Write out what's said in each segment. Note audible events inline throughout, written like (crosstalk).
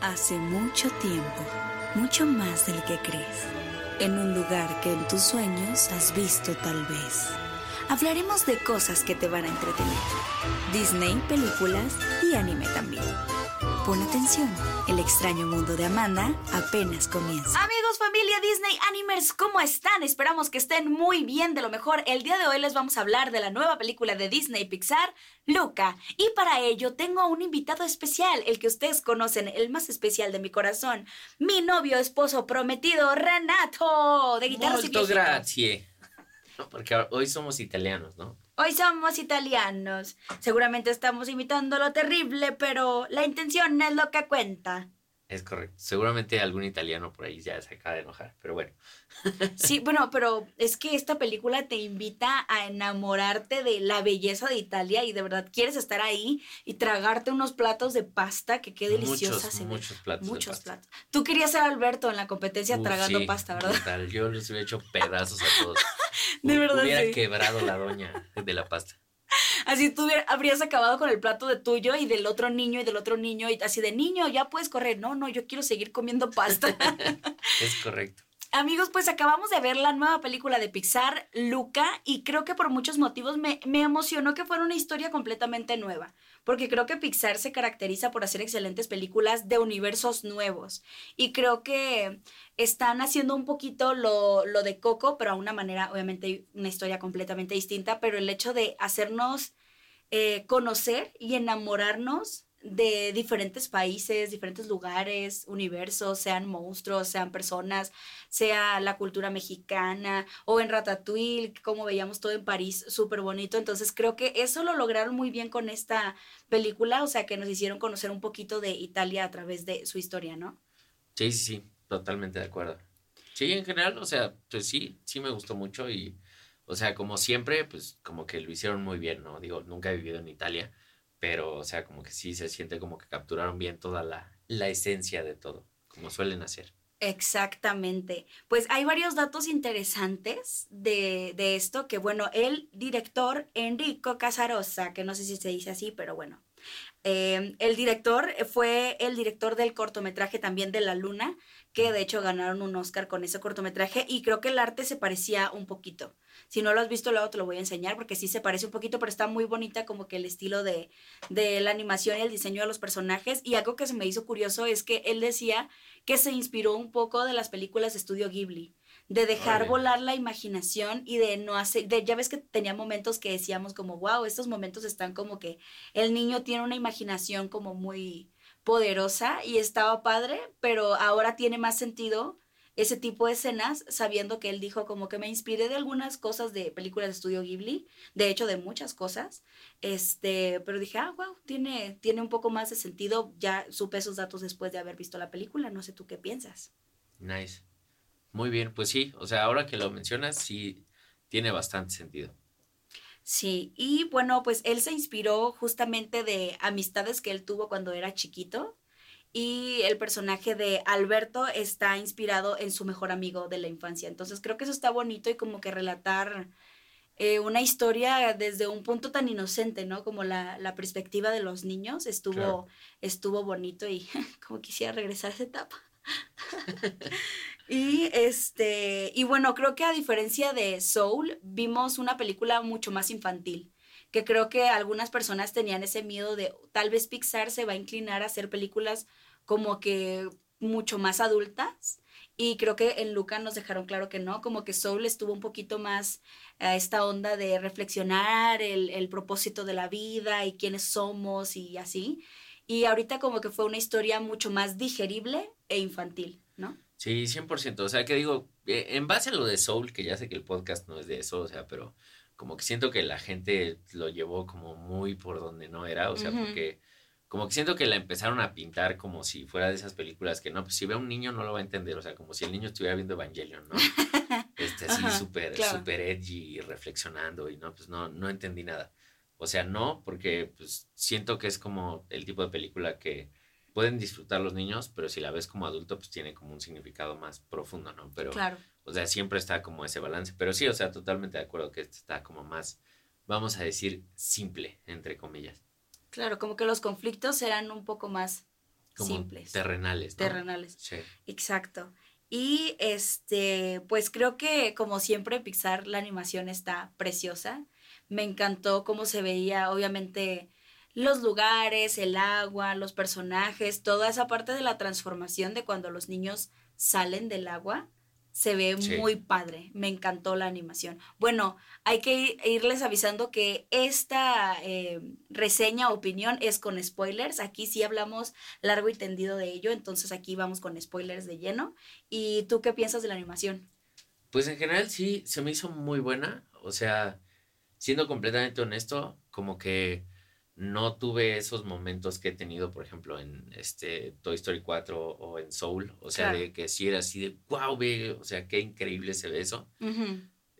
Hace mucho tiempo, mucho más del que crees, en un lugar que en tus sueños has visto tal vez. Hablaremos de cosas que te van a entretener. Disney, películas y anime también. Pon atención, el extraño mundo de Amanda apenas comienza. Amigos, familia Disney Animers, ¿cómo están? Esperamos que estén muy bien, de lo mejor. El día de hoy les vamos a hablar de la nueva película de Disney Pixar, Luca. Y para ello tengo a un invitado especial, el que ustedes conocen, el más especial de mi corazón, mi novio, esposo prometido, Renato, de Guitarras y Molto Viejitos. grazie. Porque hoy somos italianos, ¿no? Hoy somos italianos. Seguramente estamos imitando lo terrible, pero la intención es lo que cuenta. Es correcto. Seguramente algún italiano por ahí ya se acaba de enojar, pero bueno. (laughs) Sí, bueno, pero es que esta película te invita a enamorarte de la belleza de Italia y de verdad quieres estar ahí y tragarte unos platos de pasta que qué deliciosa Muchos, se ve. muchos platos Muchos platos. Tú querías ser Alberto en la competencia Uf, tragando sí, pasta, ¿verdad? brutal. Yo les hubiera hecho pedazos a todos. (laughs) De verdad, Hubiera sí. quebrado la doña de la pasta. Así tú habrías acabado con el plato de tuyo y del otro niño y del otro niño y así de niño, ya puedes correr. No, no, yo quiero seguir comiendo pasta. (laughs) Es correcto. Amigos, pues acabamos de ver la nueva película de Pixar, Luca, y creo que por muchos motivos me, me emocionó que fuera una historia completamente nueva, porque creo que Pixar se caracteriza por hacer excelentes películas de universos nuevos, y creo que están haciendo un poquito lo, lo de Coco, pero a una manera, obviamente, una historia completamente distinta, pero el hecho de hacernos eh, conocer y enamorarnos de diferentes países, diferentes lugares, universos, sean monstruos, sean personas, sea la cultura mexicana o en Ratatouille, como veíamos todo en París, súper bonito. Entonces creo que eso lo lograron muy bien con esta película, o sea que nos hicieron conocer un poquito de Italia a través de su historia, ¿no? Sí, sí, sí. Totalmente de acuerdo. Sí, en general, o sea, pues sí, sí me gustó mucho y, o sea, como siempre, pues como que lo hicieron muy bien, ¿no? Digo, nunca he vivido en Italia, pero, o sea, como que sí se siente como que capturaron bien toda la, la esencia de todo, como suelen hacer. Exactamente. Pues hay varios datos interesantes de, de esto, que bueno, el director Enrico Casarosa, que no sé si se dice así, pero bueno, eh, el director fue el director del cortometraje también de La Luna, que de hecho ganaron un Oscar con ese cortometraje y creo que el arte se parecía un poquito. Si no lo has visto, luego te lo voy a enseñar porque sí se parece un poquito, pero está muy bonita como que el estilo de, de la animación y el diseño de los personajes. Y algo que se me hizo curioso es que él decía que se inspiró un poco de las películas de estudio Ghibli, de dejar volar la imaginación y de no hacer, de, ya ves que tenía momentos que decíamos como, wow, estos momentos están como que el niño tiene una imaginación como muy poderosa y estaba padre, pero ahora tiene más sentido ese tipo de escenas, sabiendo que él dijo como que me inspiré de algunas cosas de películas de estudio Ghibli, de hecho de muchas cosas, este, pero dije, ah, wow, tiene, tiene un poco más de sentido, ya supe esos datos después de haber visto la película, no sé tú qué piensas. Nice. Muy bien, pues sí, o sea, ahora que lo mencionas, sí tiene bastante sentido. Sí, y bueno, pues él se inspiró justamente de amistades que él tuvo cuando era chiquito. Y el personaje de Alberto está inspirado en su mejor amigo de la infancia. Entonces creo que eso está bonito y como que relatar eh, una historia desde un punto tan inocente, ¿no? Como la, la perspectiva de los niños estuvo, Claro. estuvo bonito y (laughs) como quisiera regresar a esa etapa. (laughs) y este, y bueno, creo que a diferencia de Soul, vimos una película mucho más infantil. Que creo que algunas personas tenían ese miedo de tal vez Pixar se va a inclinar a hacer películas como que mucho más adultas. Y creo que en Luca nos dejaron claro que no, como que Soul estuvo un poquito más a esta onda de reflexionar el, el propósito de la vida y quiénes somos y así. Y ahorita como que fue una historia mucho más digerible e infantil, ¿no? Sí, 100%. O sea, que digo, eh, en base a lo de Soul, que ya sé que el podcast no es de eso, o sea, pero como que siento que la gente lo llevó como muy por donde no era, o sea, porque como que siento que la empezaron a pintar como si fuera de esas películas que no, pues si ve a un niño no lo va a entender, o sea, como si el niño estuviera viendo Evangelion, ¿no? (laughs) Este, así súper, claro. súper edgy reflexionando y no, pues no, no entendí nada. O sea, no, porque pues siento que es como el tipo de película que pueden disfrutar los niños, pero si la ves como adulto, pues tiene como un significado más profundo, ¿no? Pero, Claro. o sea, siempre está como ese balance. Pero sí, o sea, totalmente de acuerdo que este está como más, vamos a decir, simple, entre comillas. Claro, como que los conflictos eran un poco más simples. Terrenales. ¿no? Terrenales. Sí. Exacto. Y este, pues creo que como siempre Pixar la animación está preciosa. Me encantó cómo se veía, obviamente, los lugares, el agua, los personajes, toda esa parte de la transformación de cuando los niños salen del agua se ve Sí. muy padre. Me encantó la animación. Bueno, hay que ir- irles avisando que esta eh, reseña, opinión, es con spoilers. Aquí sí hablamos largo y tendido de ello, entonces aquí vamos con spoilers de lleno. ¿Y tú qué piensas de la animación? Pues en general sí, se me hizo muy buena. O sea, siendo completamente honesto, como que no tuve esos momentos que he tenido, por ejemplo, en este Toy Story 4 o en Soul. O sea, Claro. de que sí era así de, wow, ve, o sea, qué increíble se ve eso.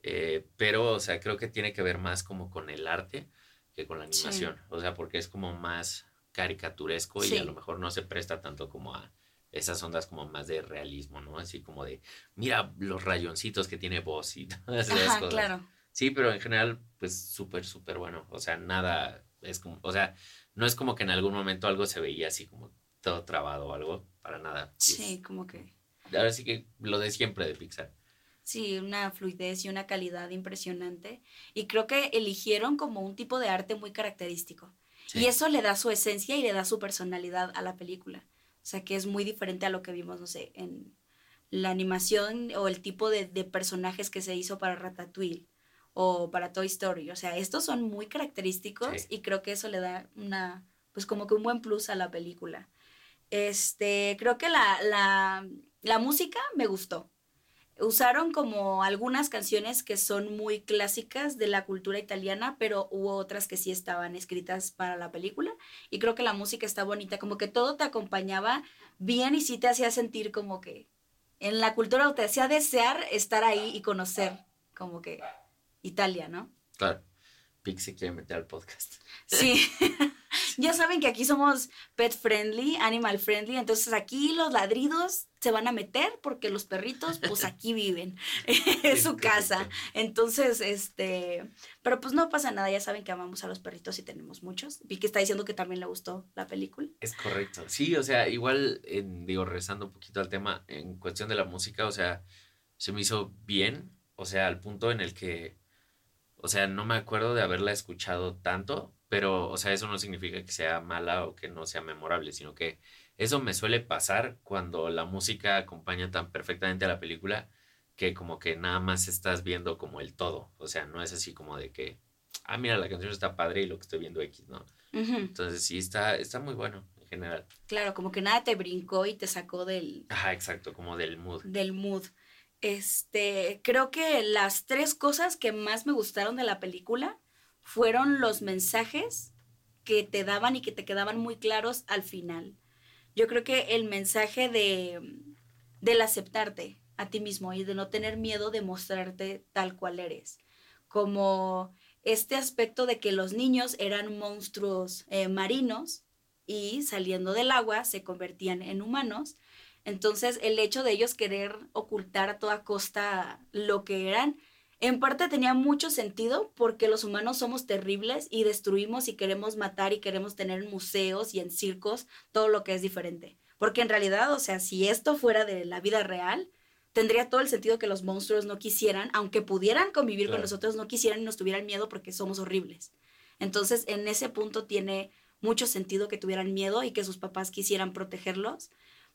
Eh, pero, o sea, creo que tiene que ver más como con el arte que con la Sí. animación. O sea, porque es como más caricaturesco y a lo mejor no se presta tanto como a esas ondas como más de realismo, ¿no? Así como de, mira los rayoncitos que tiene voz y (laughs) todas esas Ajá, cosas. claro. Sí, pero en general, pues súper, súper bueno. O sea, nada es como, o sea, no es como que en algún momento algo se veía así como todo trabado o algo, para nada. Sí, como que ahora sí que lo de siempre de Pixar. sí, una fluidez y una calidad impresionante. Y creo que eligieron como un tipo de arte muy característico. Sí. Y eso le da su esencia y le da su personalidad a la película. O sea, que es muy diferente a lo que vimos, no sé, en la animación o el tipo de, de personajes que se hizo para Ratatouille o para Toy Story. O sea, estos son muy característicos Sí. y creo que eso le da una, pues como que un buen plus a la película. Este, creo que la, la, la música me gustó. Usaron como algunas canciones que son muy clásicas de la cultura italiana, pero hubo otras que sí estaban escritas para la película. Y creo que la música está bonita, como que todo te acompañaba bien y sí te hacía sentir como que en la cultura o te hacía desear estar ahí y conocer como que Italia, ¿no? Claro. Pixie quiere meter al podcast. Sí. (laughs) (laughs) ya saben que aquí somos pet friendly, animal friendly, entonces aquí los ladridos se van a meter porque los perritos pues (laughs) aquí viven, es su casa. Entonces, este, pero pues no pasa nada, ya saben que amamos a los perritos y tenemos muchos. Vi que está diciendo que también le gustó la película. Es correcto. Sí, o sea, igual, en, digo, regresando un poquito al tema, en cuestión de la música, o sea, se me hizo bien, o sea, al punto en el que, o sea, no me acuerdo de haberla escuchado tanto, pero, o sea, eso no significa que sea mala o que no sea memorable, sino que eso me suele pasar cuando la música acompaña tan perfectamente a la película que como que nada más estás viendo como el todo, o sea, no es así como de que, ah, mira, la canción está padre y lo que estoy viendo X, ¿no? Entonces sí, está, está muy bueno en general. Claro, como que nada te brincó y te sacó del, Ajá, exacto, como del mood. del mood. Este, creo que las tres cosas que más me gustaron de la película fueron los mensajes que te daban y que te quedaban muy claros al final. Yo creo que el mensaje de del aceptarte a ti mismo y de no tener miedo de mostrarte tal cual eres, como este aspecto de que los niños eran monstruos eh, marinos y saliendo del agua se convertían en humanos entonces, el hecho de ellos querer ocultar a toda costa lo que eran, en parte tenía mucho sentido porque los humanos somos terribles y destruimos y queremos matar y queremos tener en museos y en circos todo lo que es diferente. Porque en realidad, o sea, si esto fuera de la vida real, tendría todo el sentido que los monstruos no quisieran, aunque pudieran convivir con Claro. nosotros, no quisieran y nos tuvieran miedo porque somos horribles. Entonces, en ese punto tiene mucho sentido que tuvieran miedo y que sus papás quisieran protegerlos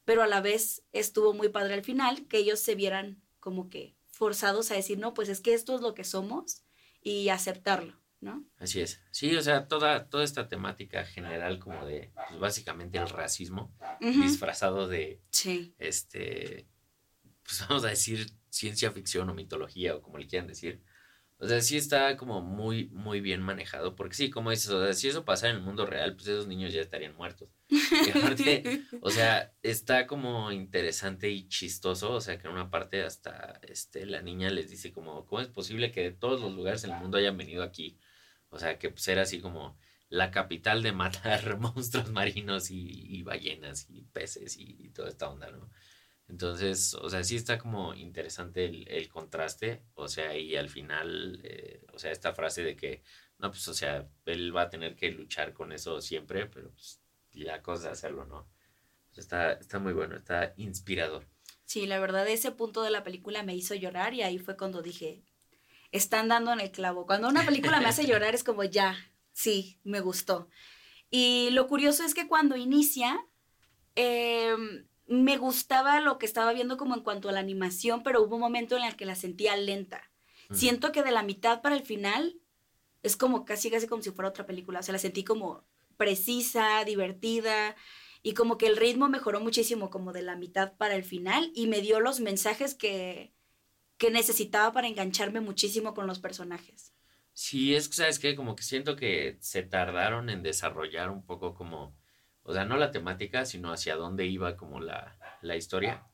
pero a la vez estuvo muy padre al final que ellos se vieran como que forzados a decir, no, pues es que esto es lo que somos y aceptarlo, ¿no? Así es. Sí, o sea, toda, toda esta temática general como de, pues básicamente el racismo disfrazado de, Sí, este, pues vamos a decir ciencia ficción o mitología o como le quieran decir. O sea, sí está como muy, muy bien manejado, porque sí, como dices, o sea, si eso pasara en el mundo real, pues esos niños ya estarían muertos. Y aparte, (laughs) o sea, está como interesante y chistoso, o sea, que en una parte hasta este, la niña les dice como, ¿cómo es posible que de todos los lugares del mundo hayan venido aquí? O sea, que pues era así como la capital de matar (laughs) monstruos marinos y, y ballenas y peces y, y toda esta onda, ¿no? Entonces, o sea, sí está como interesante el, el contraste, o sea, y al final, eh, o sea, esta frase de que, no, pues, o sea, él va a tener que luchar con eso siempre, pero pues la cosa es hacerlo, ¿no? O Está, está muy bueno, está inspirador. Sí, la verdad, ese punto de la película me hizo llorar y ahí fue cuando dije, están dando en el clavo. Cuando una película me hace llorar (laughs) es como, ya, sí, me gustó. Y lo curioso es que cuando inicia, em, me gustaba lo que estaba viendo como en cuanto a la animación, pero hubo un momento en el que la sentía lenta. Siento que de la mitad para el final es como casi, casi como si fuera otra película. O sea, la sentí como precisa, divertida y como que el ritmo mejoró muchísimo como de la mitad para el final y me dio los mensajes que, que necesitaba para engancharme muchísimo con los personajes. Sí, es que, ¿sabes qué? Como que siento que se tardaron en desarrollar un poco como, o sea, no la temática, sino hacia dónde iba como la, la historia.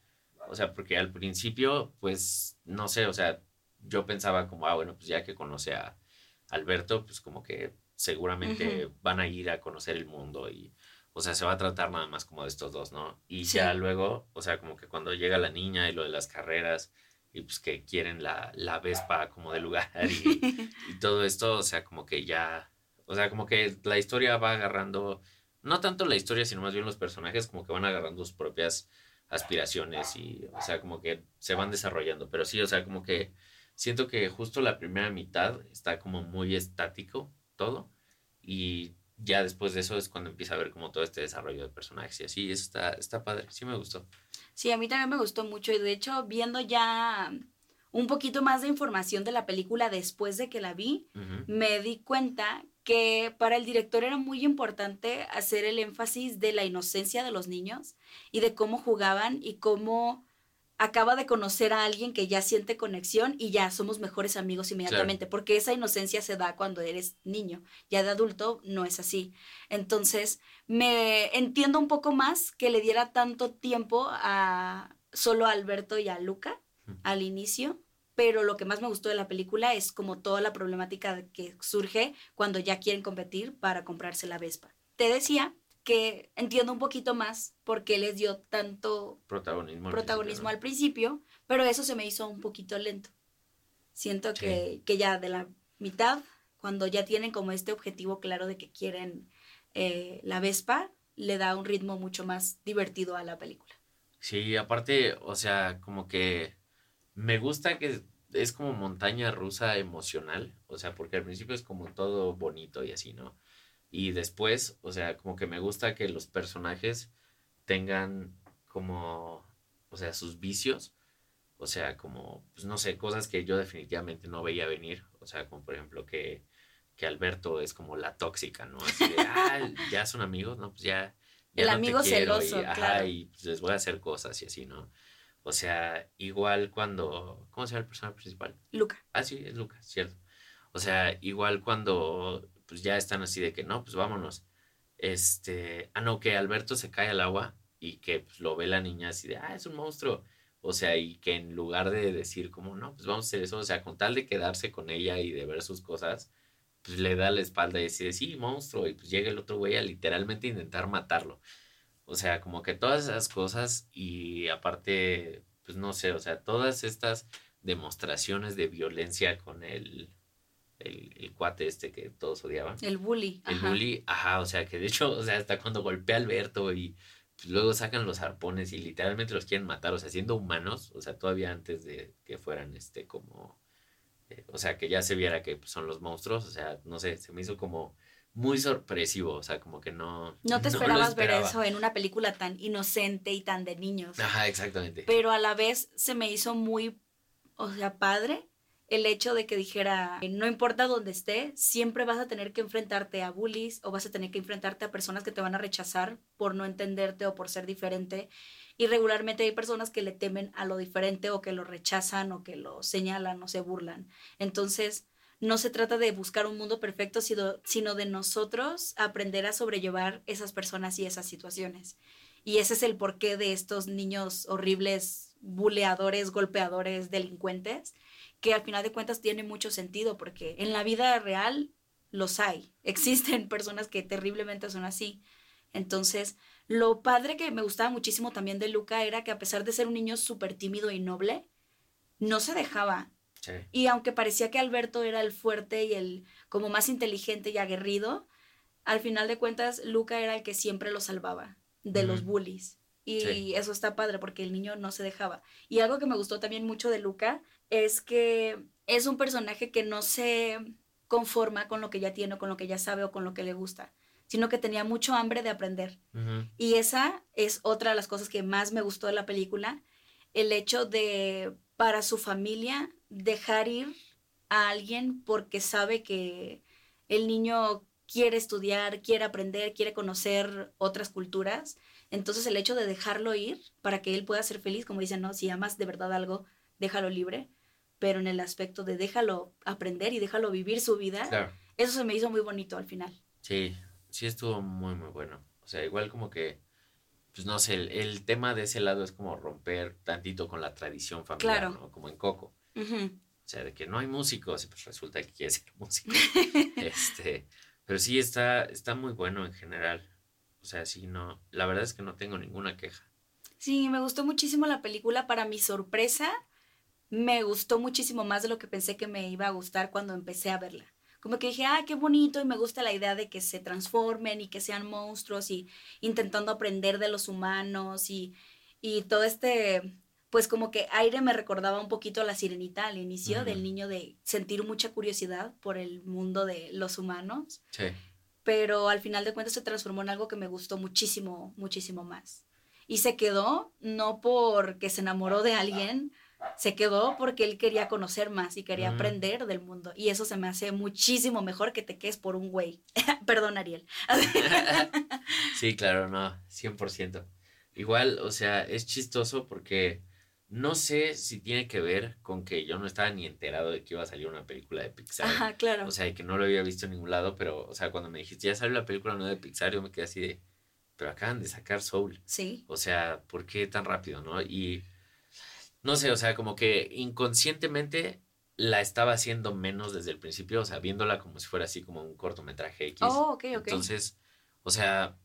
O sea, porque al principio, pues, no sé, o sea, yo pensaba como, ah, bueno, pues ya que conoce a Alberto, pues como que seguramente van a ir a conocer el mundo y, o sea, se va a tratar nada más como de estos dos, ¿no? Y ya luego, o sea, como que cuando llega la niña y lo de las carreras y pues que quieren la, la Vespa como de lugar (laughs) y, y todo esto, o sea, como que ya, o sea, como que la historia va agarrando, no tanto la historia, sino más bien los personajes como que van agarrando sus propias aspiraciones y, o sea, como que se van desarrollando, pero sí, o sea, como que siento que justo la primera mitad está como muy estático todo y ya después de eso es cuando empieza a ver como todo este desarrollo de personajes y así, eso está, está padre, sí me gustó. Sí, a mí también me gustó mucho y de hecho viendo ya un poquito más de información de la película después de que la vi, me di cuenta que para el director era muy importante hacer el énfasis de la inocencia de los niños y de cómo jugaban y cómo acaba de conocer a alguien que ya siente conexión y ya somos mejores amigos inmediatamente, porque esa inocencia se da cuando eres niño, ya de adulto no es así. Entonces, me entiendo un poco más que le diera tanto tiempo a solo a Alberto y a Luca al inicio, pero lo que más me gustó de la película es como toda la problemática que surge cuando ya quieren competir para comprarse la Vespa. Te decía que entiendo un poquito más por qué les dio tanto protagonismo, protagonismo al, principio, pero eso se me hizo un poquito lento. Siento que, ya de la mitad, cuando ya tienen como este objetivo claro de que quieren eh, la Vespa, le da un ritmo mucho más divertido a la película. Sí, aparte, o sea, como que me gusta que es como montaña rusa emocional, o sea, porque al principio es como todo bonito y así, ¿no? Y después, o sea, como que me gusta que los personajes tengan como, o sea, sus vicios, o sea, como, pues no sé, cosas que yo definitivamente no veía venir, o sea, como por ejemplo que, que Alberto es como la tóxica, ¿no? Así de, ah, ya son amigos, ¿no? Pues ya. El amigo celoso, y, claro. y pues les voy a hacer cosas y así, ¿no? O sea, igual cuando, ¿cómo se llama el personaje principal? Luca. Ah, sí, es Luca, cierto. O sea, igual cuando pues ya están así de que no, pues vámonos. Este, ah, no, que Alberto se cae al agua y que pues, lo ve la niña así de, ah, es un monstruo. O sea, y que en lugar de decir como, no, pues vamos a hacer eso, o sea, con tal de quedarse con ella y de ver sus cosas, pues le da la espalda y dice, sí, monstruo, y pues llega el otro güey a literalmente intentar matarlo. O sea, como que todas esas cosas y aparte, pues no sé, o sea, todas estas demostraciones de violencia con el, el, cuate este que todos odiaban. El bully. El bully, ajá, o sea, que de hecho, o sea, hasta cuando golpea a Alberto y pues, luego sacan los arpones y literalmente los quieren matar, o sea, siendo humanos, o sea, todavía antes de que fueran este como, eh, o sea, que ya se viera que pues, son los monstruos, o sea, no sé, se me hizo como muy sorpresivo, o sea, como que no... No te (laughs) esperabas ver eso en una película tan inocente y tan de niños. Ajá, exactamente. Pero a la vez se me hizo muy, o sea, padre el hecho de que dijera, no importa dónde esté, siempre vas a tener que enfrentarte a bullies o vas a tener que enfrentarte a personas que te van a rechazar por no entenderte o por ser diferente. Y regularmente hay personas que le temen a lo diferente o que lo rechazan o que lo señalan o se burlan. Entonces, no se trata de buscar un mundo perfecto, sino, de nosotros aprender a sobrellevar esas personas y esas situaciones. Y ese es el porqué de estos niños horribles, buleadores, golpeadores, delincuentes, que al final de cuentas tiene mucho sentido porque en la vida real los hay. Existen (laughs) personas que terriblemente son así. Entonces, lo padre que me gustaba muchísimo también de Luca era que a pesar de ser un niño súper tímido y noble, no se dejaba. Y aunque parecía que Alberto era el fuerte y el como más inteligente y aguerrido, al final de cuentas Luca era el que siempre lo salvaba de los bullies. Y eso está padre porque el niño no se dejaba. Y algo que me gustó también mucho de Luca es que es un personaje que no se conforma con lo que ya tiene, o con lo que ya sabe o con lo que le gusta, sino que tenía mucho hambre de aprender. Y esa es otra de las cosas que más me gustó de la película, el hecho de para su familia dejar ir a alguien porque sabe que el niño quiere estudiar, quiere aprender, quiere conocer otras culturas. Entonces el hecho de dejarlo ir para que él pueda ser feliz, como dicen, no, si amas de verdad algo, déjalo libre, pero en el aspecto de déjalo aprender y déjalo vivir su vida, eso se me hizo muy bonito al final. Sí, sí estuvo muy, muy bueno. O sea, igual como que, pues no sé, el, tema de ese lado es como romper tantito con la tradición familiar, ¿no? Como en Coco. O sea, de que no hay músicos, pues resulta que quiere ser músico. (laughs) este, pero sí está, está muy bueno en general. O sea, sí, no, la verdad es que no tengo ninguna queja. Sí, me gustó muchísimo la película. Para mi sorpresa, me gustó muchísimo más de lo que pensé que me iba a gustar cuando empecé a verla. Como que dije, ah, qué bonito y me gusta la idea de que se transformen y que sean monstruos y intentando aprender de los humanos y, y todo este pues como que aire me recordaba un poquito a la sirenita al inicio, del niño de sentir mucha curiosidad por el mundo de los humanos. Sí. Pero al final de cuentas se transformó en algo que me gustó muchísimo, muchísimo más. Y se quedó no porque se enamoró de alguien, se quedó porque él quería conocer más y quería aprender del mundo. Y eso se me hace muchísimo mejor que te quedes por un güey. (laughs) Perdón, Ariel. (laughs) sí, claro, no, 100%. Igual, o sea, es chistoso porque no sé si tiene que ver con que yo no estaba ni enterado de que iba a salir una película de Pixar. Ajá, claro. O sea, que no lo había visto en ningún lado, pero, o sea, cuando me dijiste, ya salió la película nueva de Pixar, yo me quedé así de, pero acaban de sacar Soul. Sí. O sea, ¿por qué tan rápido, no? Y, no sé, o sea, como que inconscientemente la estaba haciendo menos desde el principio, o sea, viéndola como si fuera así como un cortometraje X. Oh, ok, ok. Entonces, o sea,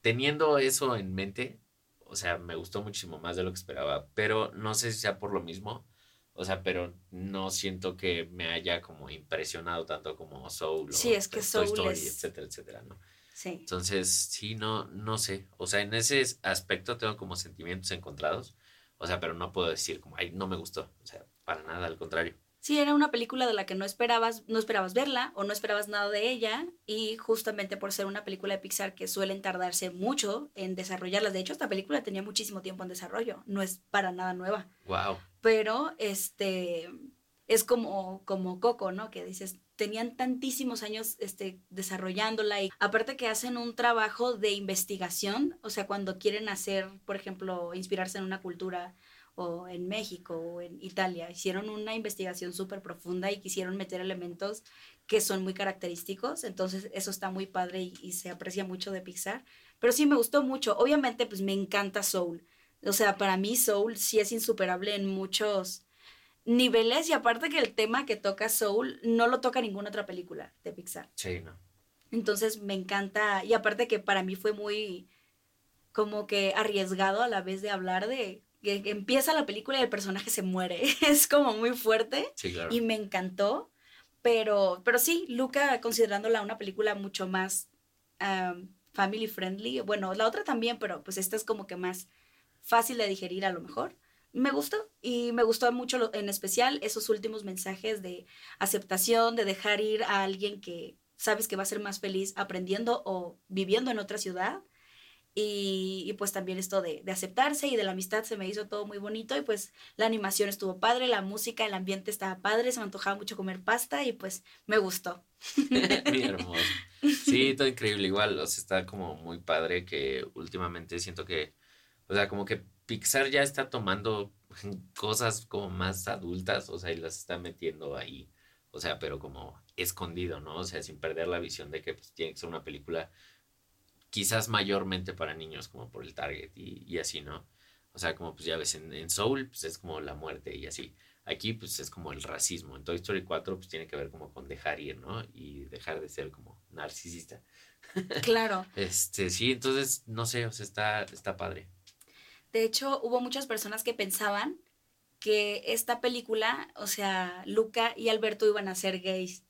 teniendo eso en mente, o sea, me gustó muchísimo más de lo que esperaba, pero no sé si sea por lo mismo, o sea, pero no siento que me haya como impresionado tanto como Soul sí, es que Soul Story, etcétera, etcétera, ¿no? Sí. Entonces, sí, no, no sé, o sea, en ese aspecto tengo como sentimientos encontrados, o sea, pero no puedo decir como, ay, no me gustó, o sea, para nada, al contrario sí era una película de la que no esperabas, no esperabas verla o no esperabas nada de ella y justamente por ser una película de Pixar que suelen tardarse mucho en desarrollarlas. De hecho, esta película tenía muchísimo tiempo en desarrollo, no es para nada nueva. Wow. Pero este es como como Coco, ¿no? Que dices, tenían tantísimos años este, desarrollándola y aparte que hacen un trabajo de investigación, o sea, cuando quieren hacer, por ejemplo, inspirarse en una cultura o en México o en Italia. Hicieron una investigación súper profunda y quisieron meter elementos que son muy característicos, entonces eso está muy padre y, se aprecia mucho de Pixar. Pero sí me gustó mucho. Obviamente, pues me encanta Soul. O sea, para mí Soul sí es insuperable en muchos niveles y aparte que el tema que toca Soul no lo toca ninguna otra película de Pixar. Sí, no. Entonces me encanta y aparte que para mí fue muy como que arriesgado a la vez de hablar de que, empieza la película y el personaje se muere. (laughs) es como muy fuerte. Y me encantó. Pero, pero sí, Luca, considerándola una película mucho más family friendly. Bueno, la otra también, pero pues esta es como que más fácil de digerir a lo mejor. Me gustó y me gustó mucho en especial esos últimos mensajes de aceptación, de dejar ir a alguien que sabes que va a ser más feliz aprendiendo o viviendo en otra ciudad y, pues también esto de, aceptarse y de la amistad se me hizo todo muy bonito y pues la animación estuvo padre, la música, el ambiente estaba padre, se me antojaba mucho comer pasta y pues me gustó. (laughs) muy hermoso. Sí, todo increíble. Igual, o sea, está como muy padre que últimamente siento que, o sea, como que Pixar ya está tomando (laughs) cosas como más adultas, o sea, y las está metiendo ahí, o sea, pero como escondido, ¿no? O sea, sin perder la visión de que pues, tiene que ser una película quizás mayormente para niños, como por el target y, así, ¿no? O sea, como pues ya ves, en, Soul, pues es como la muerte y así. Aquí, pues es como el racismo. En Toy Story 4, pues tiene que ver como con dejar ir, ¿no? Y dejar de ser como narcisista. (laughs) Claro. este, sí, entonces, no sé, o sea, está, está padre. De hecho, hubo muchas personas que pensaban que esta película, o sea, Luca y Alberto iban a ser gays.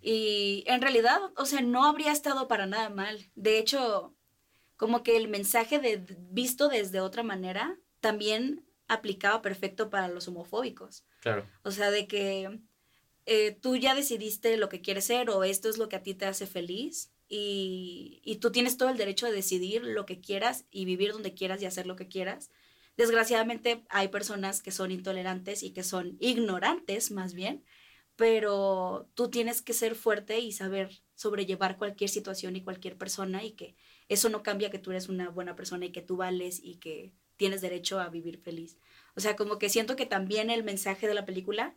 Y en realidad, o sea, no habría estado para nada mal. De hecho, como que el mensaje de visto desde otra manera también aplicaba perfecto para los homofóbicos. Claro. O sea, de que eh, tú ya decidiste lo que quieres ser o esto es lo que a ti te hace feliz y, y tú tienes todo el derecho de decidir lo que quieras y vivir donde quieras y hacer lo que quieras. Desgraciadamente hay personas que son intolerantes y que son ignorantes más bien, pero tú tienes que ser fuerte y saber sobrellevar cualquier situación y cualquier persona y que eso no cambia que tú eres una buena persona y que tú vales y que tienes derecho a vivir feliz. O sea, como que siento que también el mensaje de la película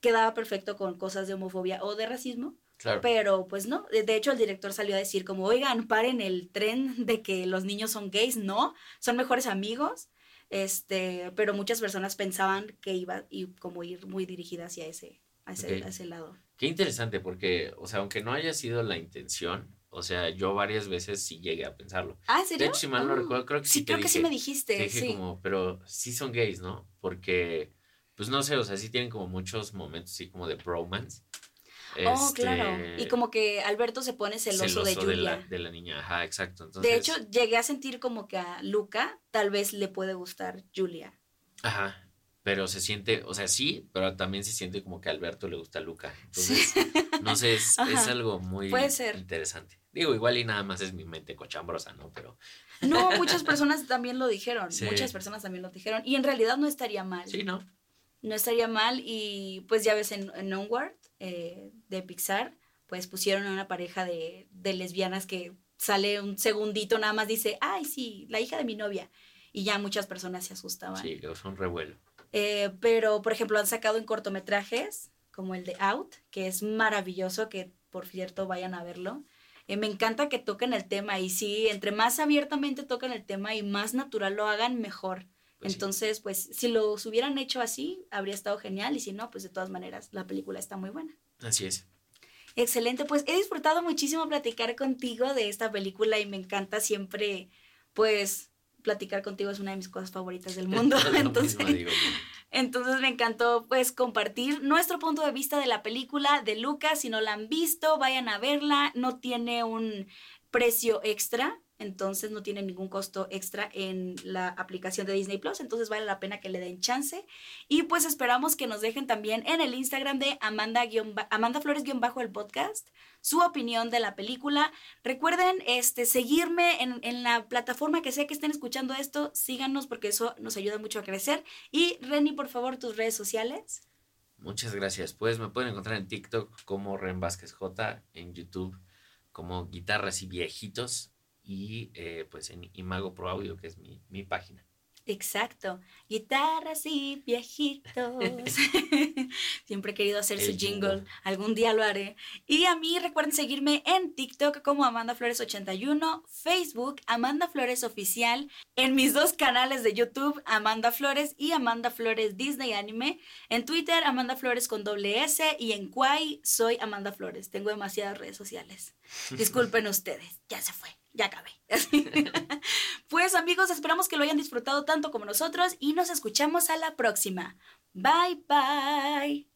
quedaba perfecto con cosas de homofobia o de racismo, Claro. pero pues no. De hecho, el director salió a decir como, oigan, paren el tren de que los niños son gays. No, son mejores amigos. Este, pero muchas personas pensaban que iba y como ir muy dirigida hacia ese, a ese, Ok. a ese lado. Qué interesante, porque, o sea, aunque no haya sido la intención, o sea, yo varias veces sí llegué a pensarlo. Ah, ¿en De serio? hecho, si mal no Ah. recuerdo, creo que sí, Sí, te creo que sí me te dijiste, dije sí. como, pero sí son gays, ¿no? Porque, pues no sé, o sea, sí tienen como muchos momentos así como de bromance. Oh, claro. Este, Y como que Alberto se pone celoso, de Julia. la, de la niña, ajá, exacto. Entonces, de hecho, llegué a sentir como que a Luca tal vez le puede gustar Julia. Ajá. Pero se siente, o sea, sí, pero también se siente como que a Alberto le gusta a Luca. Entonces, no sé, es, (laughs) es algo muy Puede ser. interesante. Digo, igual y nada más es mi mente cochambrosa, ¿no? Pero No, (laughs) muchas personas también lo dijeron. Sí. Muchas personas también lo dijeron. Y en realidad no estaría mal. sí, ¿no? No estaría mal. Y pues ya ves en, en Onward eh, de Pixar, pues pusieron a una pareja de, de lesbianas que sale un segundito, nada más dice, ay, sí, la hija de mi novia. Y ya muchas personas se asustaban. Sí, que fue un revuelo. Eh, pero, por ejemplo, han sacado en cortometrajes, como el de Out, que es maravilloso, que por cierto vayan a verlo. Eh, me encanta que toquen el tema y sí, entre más abiertamente toquen el tema y más natural lo hagan, mejor. Pues sí. Entonces, pues si lo hubieran hecho así, habría estado genial y si no, pues de todas maneras, la película está muy buena. Así es. Excelente, pues he disfrutado muchísimo platicar contigo de esta película y me encanta siempre, pues, platicar contigo es una de mis cosas favoritas del (laughs) mundo. Entonces, digo. (laughs) entonces me encantó pues compartir nuestro punto de vista de la película de Lucas. Si no la han visto, vayan a verla. No tiene un precio extra, entonces no tiene ningún costo extra en la aplicación de Disney Plus. Entonces vale la pena que le den chance. Y pues esperamos que nos dejen también en el Instagram de Amanda, Amanda Flores-bajo el podcast su opinión de la película. Recuerden este, seguirme en, en, la plataforma que sea que estén escuchando esto. Síganos porque eso nos ayuda mucho a crecer. Y Reni, por favor, tus redes sociales. Muchas gracias. Pues me pueden encontrar en TikTok como Ren Vázquez J, en YouTube como Guitarras y Viejitos y eh, pues en Imago Pro Audio, que es mi, mi página. Exacto. Guitarras y viejitos. (laughs) (laughs) Siempre he querido hacer El su jingle. jingle. Algún día lo haré. Y a mí recuerden seguirme en TikTok como Amanda Flores 81, Facebook Amanda Flores Oficial, en mis dos canales de YouTube Amanda Flores y Amanda Flores Disney Anime, en Twitter Amanda Flores con doble S y en Kwai soy Amanda Flores. Tengo demasiadas redes sociales. (laughs) Disculpen ustedes, ya se fue, ya acabé. (laughs) pues amigos, esperamos que lo hayan disfrutado tanto como nosotros y nos escuchamos a la próxima. Bye bye.